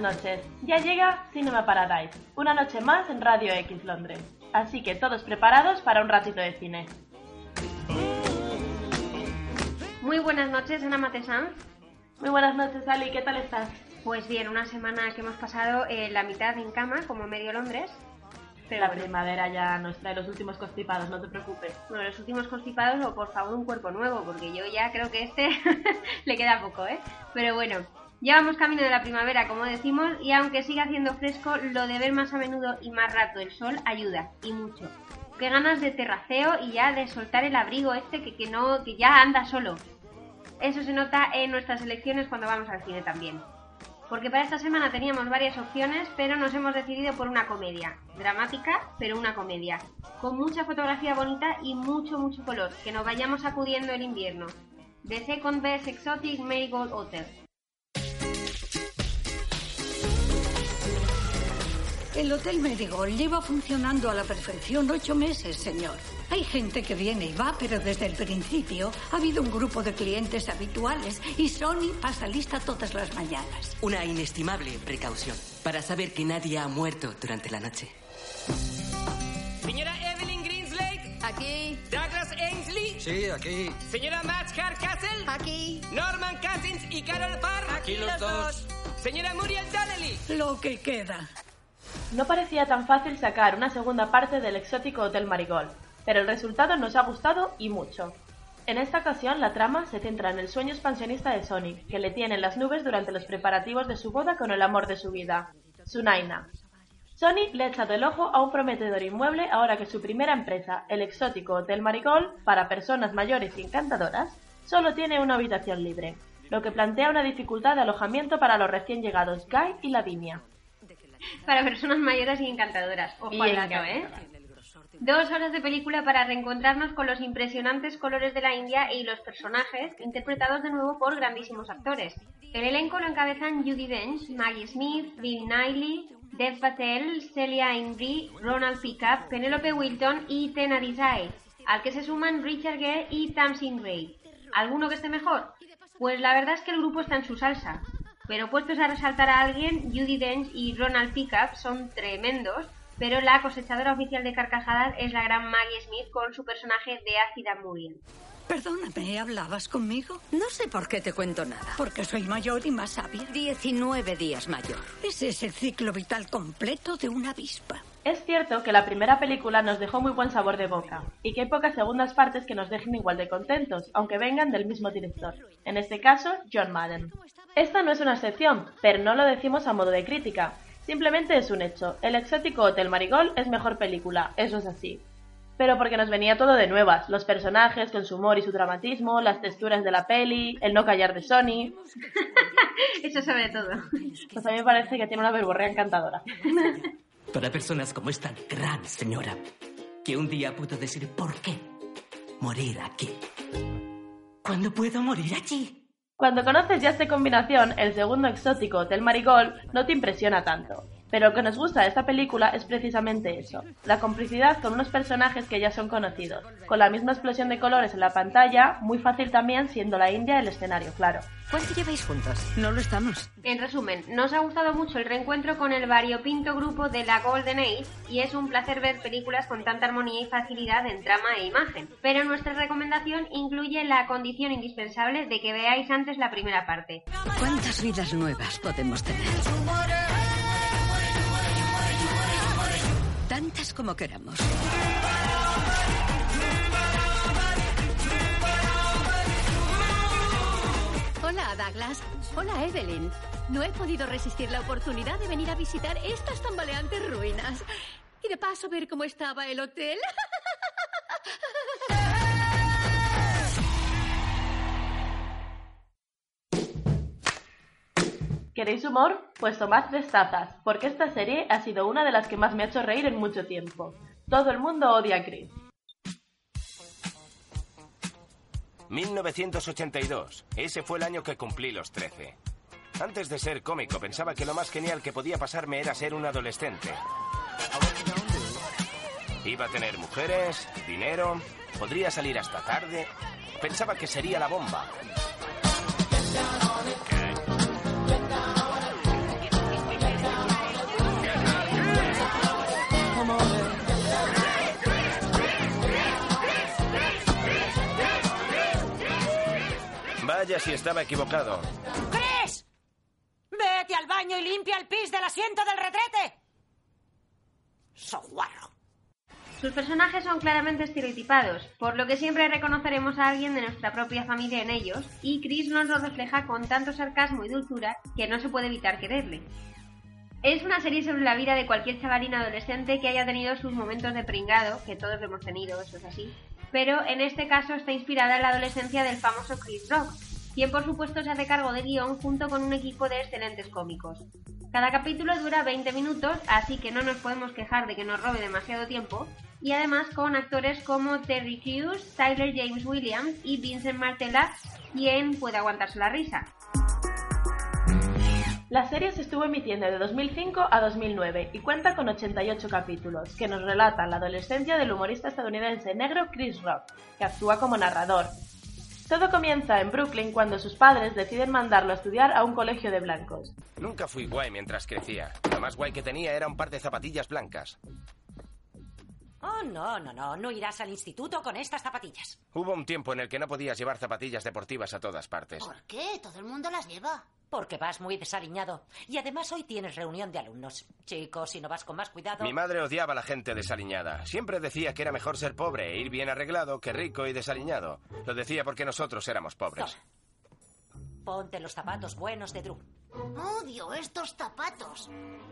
buenas noches. Ya llega Cinema Paradise, una noche más en Radio X Londres. Así que todos preparados para un ratito de cine. Muy buenas noches, Ana Matesanz. Muy buenas noches, Ali. ¿Qué tal estás? Pues bien, una semana que hemos pasado eh, la mitad en cama, como medio Londres. Pero la primavera ya nos trae los últimos constipados, no te preocupes. Bueno, los últimos constipados o por favor un cuerpo nuevo, porque yo ya creo que este le queda poco, ¿eh? Pero bueno, ya vamos camino de la primavera, como decimos, y aunque siga haciendo fresco, lo de ver más a menudo y más rato el sol ayuda, y mucho. Qué ganas de terraceo y ya de soltar el abrigo este que, que no, que ya anda solo. Eso se nota en nuestras elecciones cuando vamos al cine también porque para esta semana teníamos varias opciones, pero nos hemos decidido por una comedia, dramática, pero una comedia, con mucha fotografía bonita y mucho, mucho color, que nos vayamos acudiendo el invierno. The Second Best Exotic Marigold Hotel. El Hotel Marigold lleva funcionando a la perfección ocho meses, señor. Hay gente que viene y va, pero desde el principio ha habido un grupo de clientes habituales y Sony pasa lista todas las mañanas. Una inestimable precaución para saber que nadie ha muerto durante la noche. Señora Evelyn Greenslake. Aquí. Douglas Ainsley. Sí, aquí. Señora Max Hardcastle. Aquí. Norman Cousins y Carol Farr. Aquí los dos. Señora Muriel Donnelly. Lo que queda. No parecía tan fácil sacar una segunda parte del exótico Hotel Marigold, pero el resultado nos ha gustado y mucho. En esta ocasión la trama se centra en el sueño expansionista de Sonic, que le tiene en las nubes durante los preparativos de su boda con el amor de su vida, Sunaina. Sonic le ha echado el ojo a un prometedor inmueble ahora que su primera empresa, el exótico Hotel Marigold, para personas mayores y encantadoras, solo tiene una habitación libre, lo que plantea una dificultad de alojamiento para los recién llegados Guy y Lavinia. Para personas mayores y encantadoras. Ojo al dato, ¿eh? Dos horas de película para reencontrarnos con los impresionantes colores de la India y los personajes, interpretados de nuevo por grandísimos actores. El elenco lo encabezan Judy Dench, Maggie Smith, Bill Nighy, Dev Patel, Celia Imrie, Ronald Pickup, Penelope Wilton y Tena Desai, al que se suman Richard Gere y Tamsin Ray. ¿Alguno que esté mejor? Pues la verdad es que el grupo está en su salsa. Pero puestos a resaltar a alguien, Judy Dench y Ronald Pickup son tremendos, pero la cosechadora oficial de carcajadas es la gran Maggie Smith con su personaje de ácida Muriel. Perdóname, ¿hablabas conmigo? No sé por qué te cuento nada. Porque soy mayor y más sabia. 19 días mayor. Ese es el ciclo vital completo de una avispa. Es cierto que la primera película nos dejó muy buen sabor de boca, y que hay pocas segundas partes que nos dejen igual de contentos, aunque vengan del mismo director, en este caso John Madden. Esta no es una excepción, pero no lo decimos a modo de crítica, simplemente es un hecho, el exótico Hotel Marigold es mejor película, eso es así. Pero porque nos venía todo de nuevas, los personajes con su humor y su dramatismo, las texturas de la peli, el no callar de Sony... Eso sobre todo. Pues a mí me parece que tiene una verborrea encantadora. Para personas como esta gran señora, que un día pudo decir por qué morir aquí. ¿Cuándo puedo morir allí? Cuando conoces ya esta combinación, el segundo exótico Hotel Marigold no te impresiona tanto. Pero lo que nos gusta de esta película es precisamente eso, la complicidad con unos personajes que ya son conocidos, con la misma explosión de colores en la pantalla, muy fácil también siendo la India el escenario, claro. ¿Cuánto lleváis juntos? No lo estamos. En resumen, nos ha gustado mucho el reencuentro con el variopinto grupo de la Golden Age y es un placer ver películas con tanta armonía y facilidad en trama e imagen. Pero nuestra recomendación incluye la condición indispensable de que veáis antes la primera parte. ¿Cuántas vidas nuevas podemos tener? Tantas como queramos. Hola, Douglas. Hola, Evelyn. No he podido resistir la oportunidad de venir a visitar estas tambaleantes ruinas. Y de paso ver cómo estaba el hotel. ¿Queréis humor? Pues tomad tres tazas, porque esta serie ha sido una de las que más me ha hecho reír en mucho tiempo. Todo el mundo odia a Chris. 1982. Ese fue el año que cumplí los 13. Antes de ser cómico, pensaba que lo más genial que podía pasarme era ser un adolescente. Iba a tener mujeres, dinero, podría salir hasta tarde. Pensaba que sería la bomba. Vaya si estaba equivocado. ¡Chris! Vete al baño y limpia el pis del asiento del retrete. Soguarro. Sus personajes son claramente estereotipados, por lo que siempre reconoceremos a alguien de nuestra propia familia en ellos, y Chris nos lo refleja con tanto sarcasmo y dulzura que no se puede evitar quererle. Es una serie sobre la vida de cualquier chavalín adolescente que haya tenido sus momentos de pringado, que todos lo hemos tenido, eso es así, pero en este caso está inspirada en la adolescencia del famoso Chris Rock, quien por supuesto se hace cargo del guion junto con un equipo de excelentes cómicos. Cada capítulo dura 20 minutos, así que no nos podemos quejar de que nos robe demasiado tiempo, y además con actores como Terry Crews, Tyler James Williams y Vincent Martella, quien puede aguantarse la risa. La serie se estuvo emitiendo de 2005 a 2009 y cuenta con 88 capítulos, que nos relatan la adolescencia del humorista estadounidense negro Chris Rock, que actúa como narrador. Todo comienza en Brooklyn cuando sus padres deciden mandarlo a estudiar a un colegio de blancos. Nunca fui guay mientras crecía. Lo más guay que tenía era un par de zapatillas blancas. Oh, no, no, no. No irás al instituto con estas zapatillas. Hubo un tiempo en el que no podías llevar zapatillas deportivas a todas partes. ¿Por qué? Todo el mundo las lleva. Porque vas muy desaliñado. Y además hoy tienes reunión de alumnos. Chicos, si no vas con más cuidado. Mi madre odiaba a la gente desaliñada. Siempre decía que era mejor ser pobre e ir bien arreglado que rico y desaliñado. Lo decía porque nosotros éramos pobres. Ponte los zapatos buenos de Drew. Odio estos zapatos.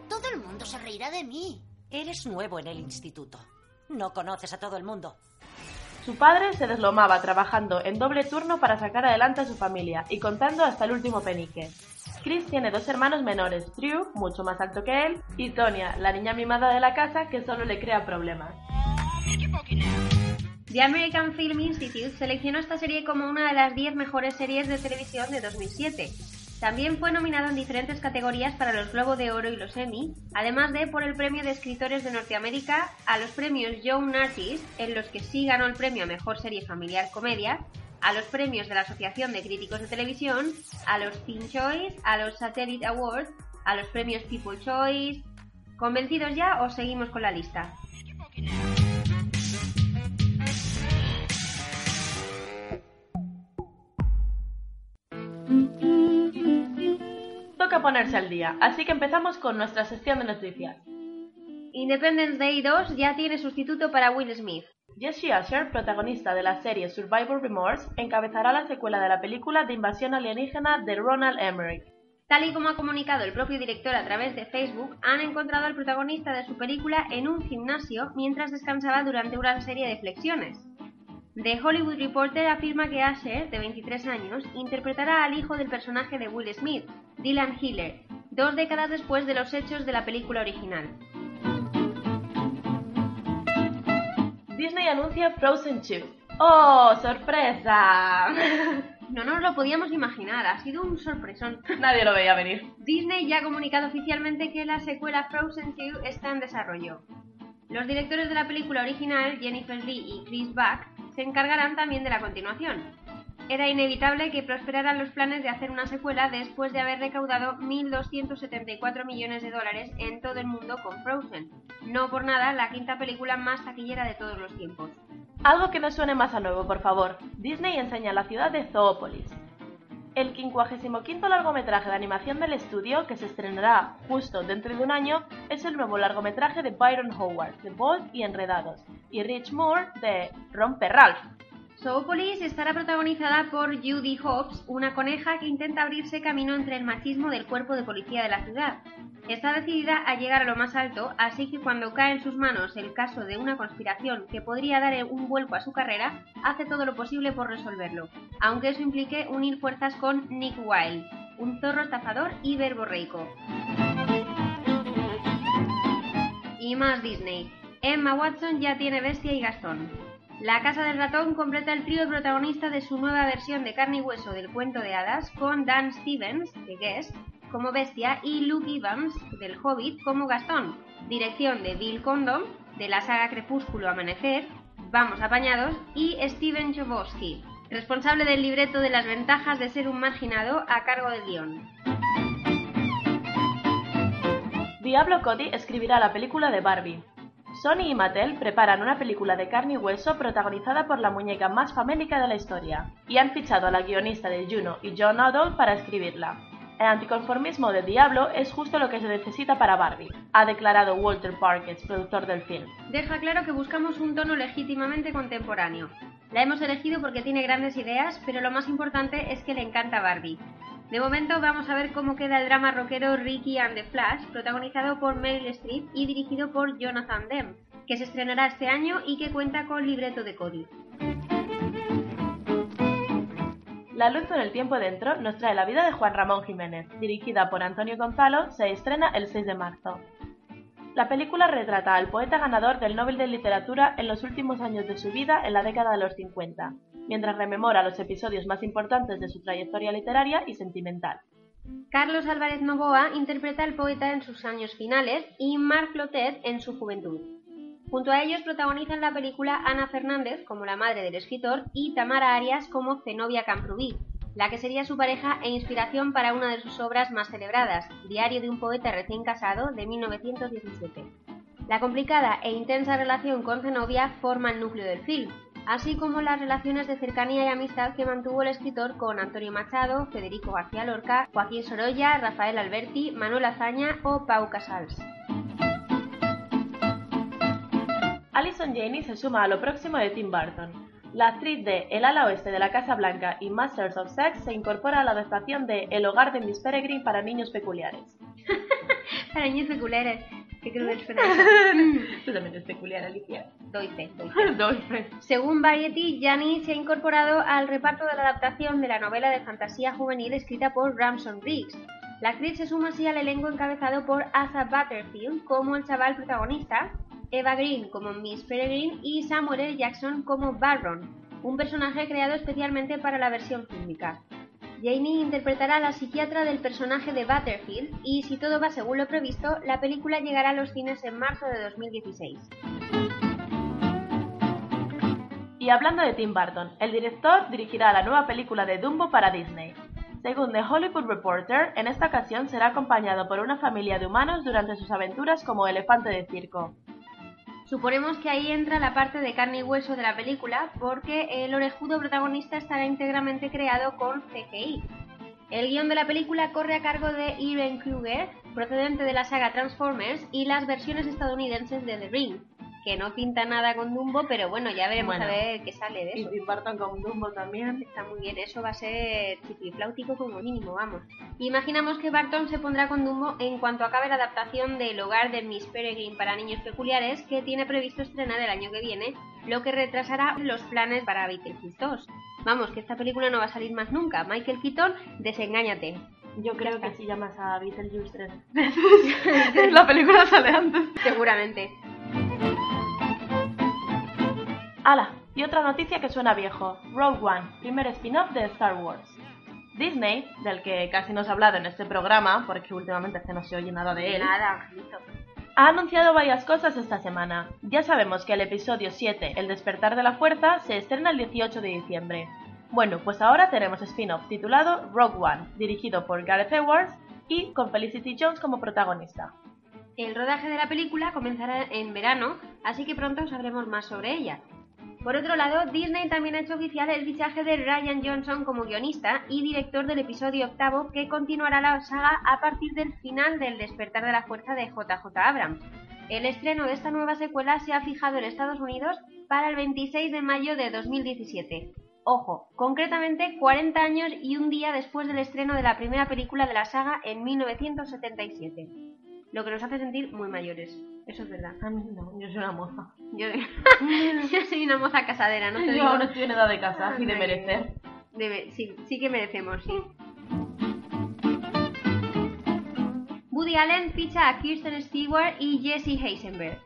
Todo el mundo se reirá de mí. Eres nuevo en el instituto. No conoces a todo el mundo. Su padre se deslomaba trabajando en doble turno para sacar adelante a su familia y contando hasta el último penique. Chris tiene dos hermanos menores, Drew, mucho más alto que él, y Tonya, la niña mimada de la casa que solo le crea problemas. The American Film Institute seleccionó esta serie como una de las 10 mejores series de televisión de 2007. También fue nominado en diferentes categorías para los Globo de Oro y los Emmy, además de por el Premio de Escritores de Norteamérica, a los premios Young Artist, en los que sí ganó el premio a Mejor Serie Familiar Comedia, a los premios de la Asociación de Críticos de Televisión, a los Teen Choice, a los Satellite Awards, a los premios People Choice. ¿Convencidos ya o seguimos con la lista? Toca ponerse al día, así que empezamos con nuestra sección de noticias. Independence Day 2 ya tiene sustituto para Will Smith. Jesse Usher, protagonista de la serie Survivor Remorse, encabezará la secuela de la película de invasión alienígena de Ronald Emmerich. Tal y como ha comunicado el propio director a través de Facebook, han encontrado al protagonista de su película en un gimnasio mientras descansaba durante una serie de flexiones. The Hollywood Reporter afirma que Usher, de 23 años, interpretará al hijo del personaje de Will Smith, Dylan Hiller, dos décadas después de los hechos de la película original. Disney anuncia Frozen 2. ¡Oh, sorpresa! No nos lo podíamos imaginar, ha sido un sorpresón. Nadie lo veía venir. Disney ya ha comunicado oficialmente que la secuela Frozen 2 está en desarrollo. Los directores de la película original, Jennifer Lee y Chris Buck, se encargarán también de la continuación. Era inevitable que prosperaran los planes de hacer una secuela después de haber recaudado 1.274 millones de dólares en todo el mundo con Frozen. No por nada la quinta película más taquillera de todos los tiempos. Algo que no suene más a nuevo, por favor. Disney enseña la ciudad de Zoópolis. El 55 largometraje de animación del estudio, que se estrenará justo dentro de un año, es el nuevo largometraje de Byron Howard, de Bold y Enredados, y Rich Moore, de Romper Ralph. Zoopolis estará protagonizada por Judy Hobbs, una coneja que intenta abrirse camino entre el machismo del cuerpo de policía de la ciudad. Está decidida a llegar a lo más alto, así que cuando cae en sus manos el caso de una conspiración que podría dar un vuelco a su carrera, hace todo lo posible por resolverlo, aunque eso implique unir fuerzas con Nick Wilde, un zorro estafador y verborreico. Y más Disney. Emma Watson ya tiene Bestia y Gastón. La Casa del Ratón completa el trío protagonista de su nueva versión de carne y hueso del cuento de hadas con Dan Stevens, de Guest, como Bestia, y Luke Evans, del Hobbit, como Gastón. Dirección de Bill Condon, de la saga Crepúsculo Amanecer, Vamos Apañados, y Steven Chbosky, responsable del libreto de las ventajas de ser un marginado a cargo del guion. Diablo Cody escribirá la película de Barbie. Sony y Mattel preparan una película de carne y hueso protagonizada por la muñeca más famélica de la historia, y han fichado a la guionista de Juno y John Adol para escribirla. El anticonformismo del diablo es justo lo que se necesita para Barbie, ha declarado Walter Parkes, productor del film. Deja claro que buscamos un tono legítimamente contemporáneo. La hemos elegido porque tiene grandes ideas, pero lo más importante es que le encanta Barbie. De momento vamos a ver cómo queda el drama rockero Ricky and the Flash, protagonizado por Meryl Streep y dirigido por Jonathan Demme, que se estrenará este año y que cuenta con libreto de Cody. La luz en el tiempo dentro nos trae la vida de Juan Ramón Jiménez, dirigida por Antonio Gonzalo, se estrena el 6 de marzo. La película retrata al poeta ganador del Nobel de Literatura en los últimos años de su vida en la década de los 50, mientras rememora los episodios más importantes de su trayectoria literaria y sentimental. Carlos Álvarez Novoa interpreta al poeta en sus años finales y Marc Lotet en su juventud. Junto a ellos protagonizan la película Ana Fernández como la madre del escritor y Tamara Arias como Zenobia Camprubí, la que sería su pareja e inspiración para una de sus obras más celebradas, Diario de un poeta recién casado, de 1917. La complicada e intensa relación con Zenobia forma el núcleo del film, así como las relaciones de cercanía y amistad que mantuvo el escritor con Antonio Machado, Federico García Lorca, Joaquín Sorolla, Rafael Alberti, Manuel Azaña o Pau Casals. Alison Janney se suma a lo próximo de Tim Burton. La actriz de El ala oeste de la Casa Blanca y Masters of Sex se incorpora a la adaptación de El hogar de Miss Peregrine para niños peculiares. para niños peculiares. Qué cruel suena Tú también eres peculiar, Alicia. Doy fe, doy fe. Doy fe. Según Variety, Janney se ha incorporado al reparto de la adaptación de la novela de fantasía juvenil escrita por Ramson Riggs. La actriz se suma así al elenco encabezado por Asa Butterfield como el chaval protagonista, Eva Green como Miss Peregrine y Samuel L. Jackson como Barron, un personaje creado especialmente para la versión fílmica. Janie interpretará a la psiquiatra del personaje de Butterfield y, si todo va según lo previsto, la película llegará a los cines en marzo de 2016. Y hablando de Tim Burton, el director dirigirá la nueva película de Dumbo para Disney. Según The Hollywood Reporter, en esta ocasión será acompañado por una familia de humanos durante sus aventuras como elefante de circo. Suponemos que ahí entra la parte de carne y hueso de la película, porque el orejudo protagonista estará íntegramente creado con CGI. El guion de la película corre a cargo de Irene Kruger, procedente de la saga Transformers y las versiones estadounidenses de The Ring, que no pinta nada con Dumbo, pero bueno, ya veremos Bueno. a ver qué sale de eso. Y Tim Burton con Dumbo también. Está muy bien, eso va a ser chiflifláutico como mínimo, vamos. Imaginamos que Barton se pondrá con Dumbo en cuanto acabe la adaptación del hogar de Miss Peregrine para niños peculiares que tiene previsto estrenar el año que viene, lo que retrasará los planes para Beetlejuice 2. Vamos, que esta película no va a salir más nunca. Michael Keaton, desengáñate. Yo creo que si llamas a Beetlejuice tres veces, la película sale antes. Seguramente. ¡Hala! Y otra noticia que suena viejo. Rogue One, primer spin-off de Star Wars. Disney, del que casi no se ha hablado en este programa, porque últimamente es que no se oye nada de él, Nada, Angelito. ha anunciado varias cosas esta semana. Ya sabemos que el episodio 7, El despertar de la fuerza, se estrena el 18 de diciembre. Bueno, pues ahora tenemos spin-off titulado Rogue One, dirigido por Gareth Edwards y con Felicity Jones como protagonista. El rodaje de la película comenzará en verano, así que pronto sabremos más sobre ella. Por otro lado, Disney también ha hecho oficial el fichaje de Ryan Johnson como guionista y director del episodio octavo que continuará la saga a partir del final del Despertar de la Fuerza de JJ Abrams. El estreno de esta nueva secuela se ha fijado en Estados Unidos para el 26 de mayo de 2017. Ojo, concretamente 40 años y un día después del estreno de la primera película de la saga en 1977. Lo que nos hace sentir muy mayores. Eso es verdad. A mí no, yo soy una moza. Yo, yo soy una moza casadera, no te yo digo. no estoy en edad de casa y de merecer. Debe- sí, sí que merecemos, sí. Woody Allen ficha a Kirsten Stewart y Jesse Eisenberg.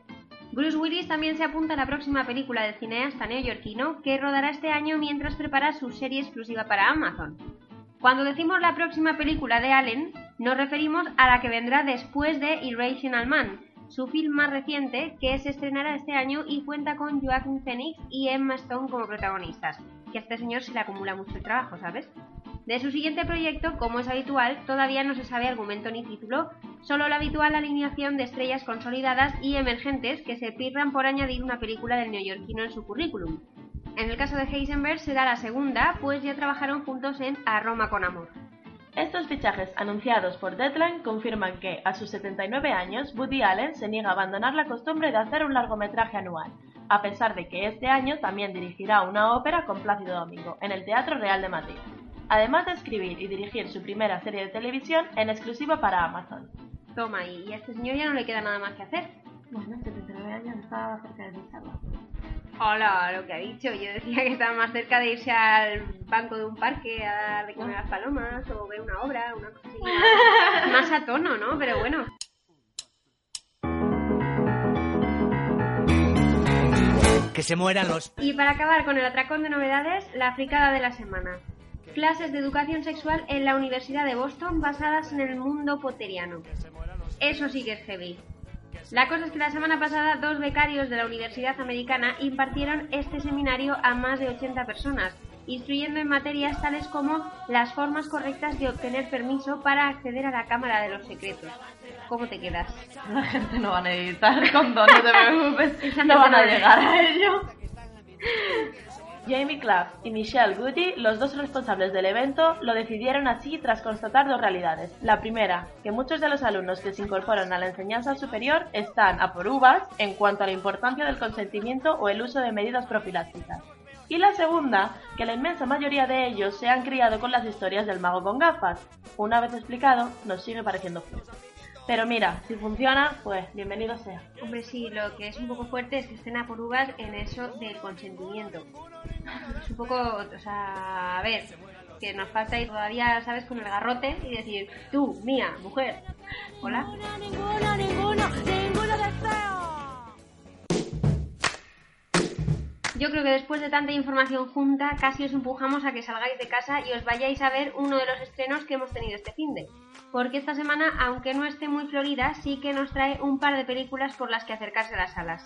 Bruce Willis también se apunta a la próxima película del cineasta neoyorquino que rodará este año mientras prepara su serie exclusiva para Amazon. Cuando decimos la próxima película de Allen, nos referimos a la que vendrá después de Irrational Man, su film más reciente que se estrenará este año y cuenta con Joaquin Phoenix y Emma Stone como protagonistas. Que a este señor se le acumula mucho el trabajo, ¿sabes? De su siguiente proyecto, como es habitual, todavía no se sabe argumento ni título, solo la habitual alineación de estrellas consolidadas y emergentes que se pirran por añadir una película del neoyorquino en su currículum. En el caso de Heisenberg será la segunda, pues ya trabajaron juntos en A Roma con Amor. Estos fichajes anunciados por Deadline confirman que, a sus 79 años, Woody Allen se niega a abandonar la costumbre de hacer un largometraje anual, a pesar de que este año también dirigirá una ópera con Plácido Domingo, en el Teatro Real de Madrid, además de escribir y dirigir su primera serie de televisión en exclusiva para Amazon. Toma, y a este señor ya no le queda nada más que hacer. Bueno, 79 años está cerca de ducharlo. Hola, lo que ha dicho. Yo decía que estaba más cerca de irse al banco de un parque a dar de comer a las palomas o ver una obra, una cosa así. Más a tono, ¿no? Pero bueno. Que se mueran los... Y para acabar con el atracón de novedades, la fricada de la semana. Clases de educación sexual en la Universidad de Boston basadas en el mundo potteriano. Eso sí que es heavy. La cosa es que la semana pasada dos becarios de la Universidad Americana impartieron este seminario a más de 80 personas, instruyendo en materias tales como las formas correctas de obtener permiso para acceder a la Cámara de los Secretos. ¿Cómo te quedas? La gente no va a necesitar no te preocupes, no van a llegar a ello. Jamie Clapp y Michelle Goody, los dos responsables del evento, lo decidieron así tras constatar dos realidades. La primera, que muchos de los alumnos que se incorporan a la enseñanza superior están a por uvas en cuanto a la importancia del consentimiento o el uso de medidas profilácticas. Y la segunda, que la inmensa mayoría de ellos se han criado con las historias del mago con gafas. Una vez explicado, nos sigue pareciendo fuerte. Pero mira, si funciona, pues bienvenido sea. Hombre, sí, lo que es un poco fuerte es que estén a por uvas en eso del consentimiento. Es un poco, o sea, a ver, que nos falta ir todavía, ¿sabes?, con el garrote y decir, tú, mía, mujer, hola. Ninguno, ninguno, ninguno. Yo creo que después de tanta información junta, casi os empujamos a que salgáis de casa y os vayáis a ver uno de los estrenos que hemos tenido este fin de. Porque esta semana, aunque no esté muy florida, sí que nos trae un par de películas por las que acercarse a las salas.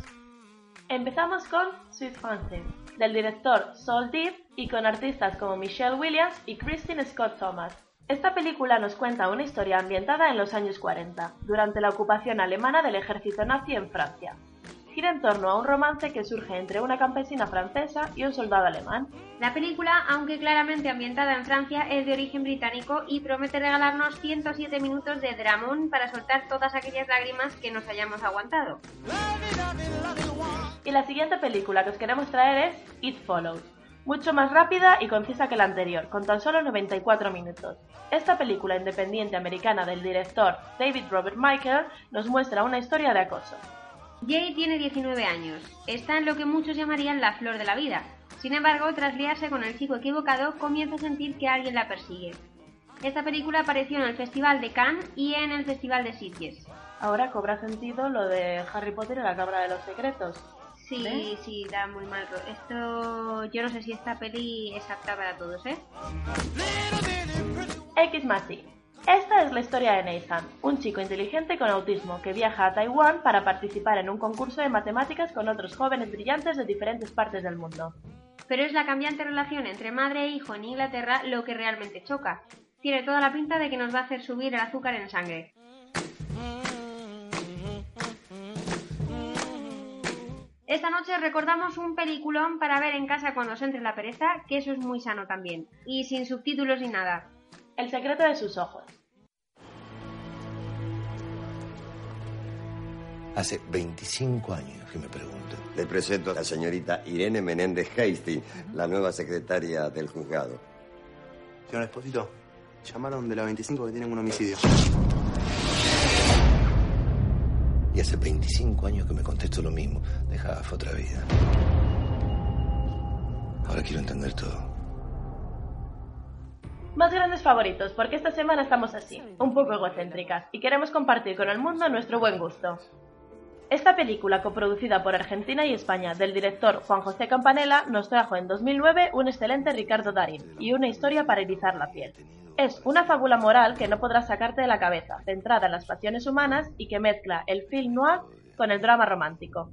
Empezamos con Sweet Frances, del director Saul Deep y con artistas como Michelle Williams y Christine Scott Thomas. Esta película nos cuenta una historia ambientada en los años 40, durante la ocupación alemana del ejército nazi en Francia. Gira en torno a un romance que surge entre una campesina francesa y un soldado alemán. La película, aunque claramente ambientada en Francia, es de origen británico y promete regalarnos 107 minutos de dramón para soltar todas aquellas lágrimas que nos hayamos aguantado. Y la siguiente película que os queremos traer es It Follows, mucho más rápida y concisa que la anterior, con tan solo 94 minutos. Esta película independiente americana del director David Robert Michael nos muestra una historia de acoso. Jay tiene 19 años, está en lo que muchos llamarían la flor de la vida. Sin embargo, tras liarse con el chico equivocado, comienza a sentir que alguien la persigue. Esta película apareció en el Festival de Cannes y en el Festival de Sitges. Ahora cobra sentido lo de Harry Potter y la Cabra de los Secretos. Sí, ¿Eh? sí, da muy mal. Esto, yo no sé si esta peli es apta para todos, ¿eh? X más. Esta es la historia de Nathan, un chico inteligente con autismo que viaja a Taiwán para participar en un concurso de matemáticas con otros jóvenes brillantes de diferentes partes del mundo. Pero es la cambiante relación entre madre e hijo en Inglaterra lo que realmente choca. Tiene toda la pinta de que nos va a hacer subir el azúcar en sangre. Esta noche recordamos un peliculón para ver en casa cuando os entre la pereza, que eso es muy sano también. Y sin subtítulos ni nada. El secreto de sus ojos. Hace 25 años que me pregunto. Le presento a la señorita Irene Menéndez Hastings, la nueva secretaria del juzgado. Señor Esposito, llamaron de la 25 que tienen un homicidio. Y hace 25 años que me contesto lo mismo. Deja fue otra vida. Ahora quiero entender todo. Más grandes favoritos, porque esta semana estamos así, un poco egocéntricas, y queremos compartir con el mundo nuestro buen gusto. Esta película, coproducida por Argentina y España, del director Juan José Campanella, nos trajo en 2009 un excelente Ricardo Darín y una historia para erizar la piel. Es una fábula moral que no podrás sacarte de la cabeza, centrada en las pasiones humanas y que mezcla el film noir con el drama romántico.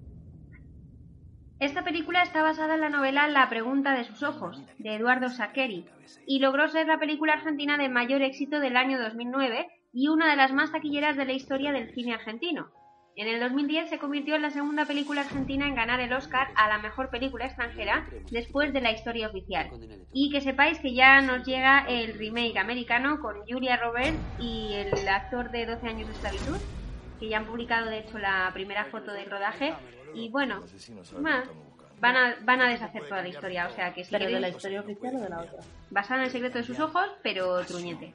Esta película está basada en la novela La pregunta de sus ojos, de Eduardo Saccheri, y logró ser la película argentina de mayor éxito del año 2009 y una de las más taquilleras de la historia del cine argentino. En el 2010 se convirtió en la segunda película argentina en ganar el Oscar a la mejor película extranjera después de la historia oficial. Y que sepáis que ya nos llega el remake americano con Julia Roberts y el actor de 12 años de esclavitud, que ya han publicado de hecho la primera foto del rodaje. Y bueno, ma, van a, van a deshacer toda la historia, o sea que si ¿Pero de queréis- la historia oficial o de la otra? basada en el secreto de sus ojos, pero truñete.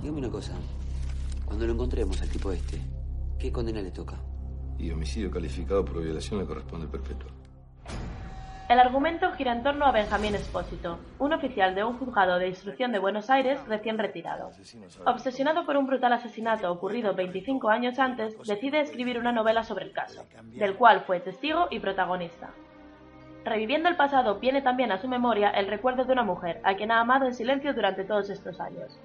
Dígame una cosa. Cuando lo encontremos al tipo este, ¿qué condena le toca? Y homicidio calificado por violación le corresponde perpetua. El argumento gira en torno a Benjamín Espósito, un oficial de un juzgado de instrucción de Buenos Aires recién retirado. Obsesionado por un brutal asesinato ocurrido 25 años antes, decide escribir una novela sobre el caso, del cual fue testigo y protagonista. Reviviendo el pasado, viene también a su memoria el recuerdo de una mujer a quien ha amado en silencio durante todos estos años.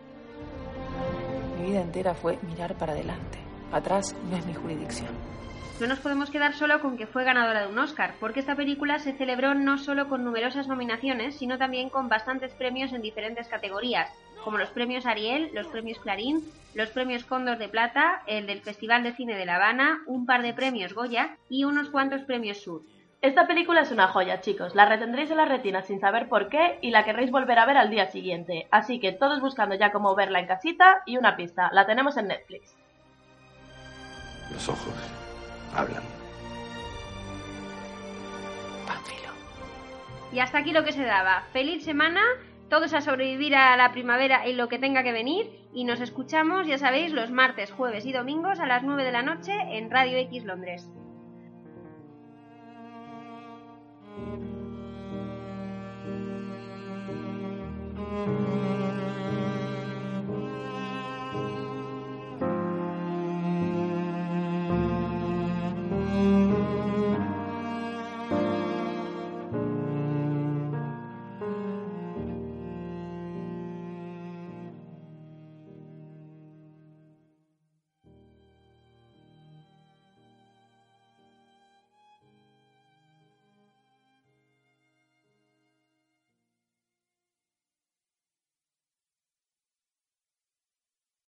Mi vida entera fue mirar para adelante. Atrás no es mi jurisdicción. No nos podemos quedar solo con que fue ganadora de un Oscar, porque esta película se celebró no solo con numerosas nominaciones, sino también con bastantes premios en diferentes categorías, como los premios Ariel, los premios Clarín, los premios Cóndor de Plata, el del Festival de Cine de La Habana, un par de premios Goya y unos cuantos premios Sur. Esta película es una joya, chicos. La retendréis en la retina sin saber por qué y la querréis volver a ver al día siguiente. Así que todos buscando ya cómo verla en casita y una pista. La tenemos en Netflix. Los ojos hablan. Y hasta aquí lo que se daba. Feliz semana, todos a sobrevivir a la primavera y lo que tenga que venir. Y nos escuchamos, ya sabéis, los martes, jueves y domingos a las 9 de la noche en Radio X Londres.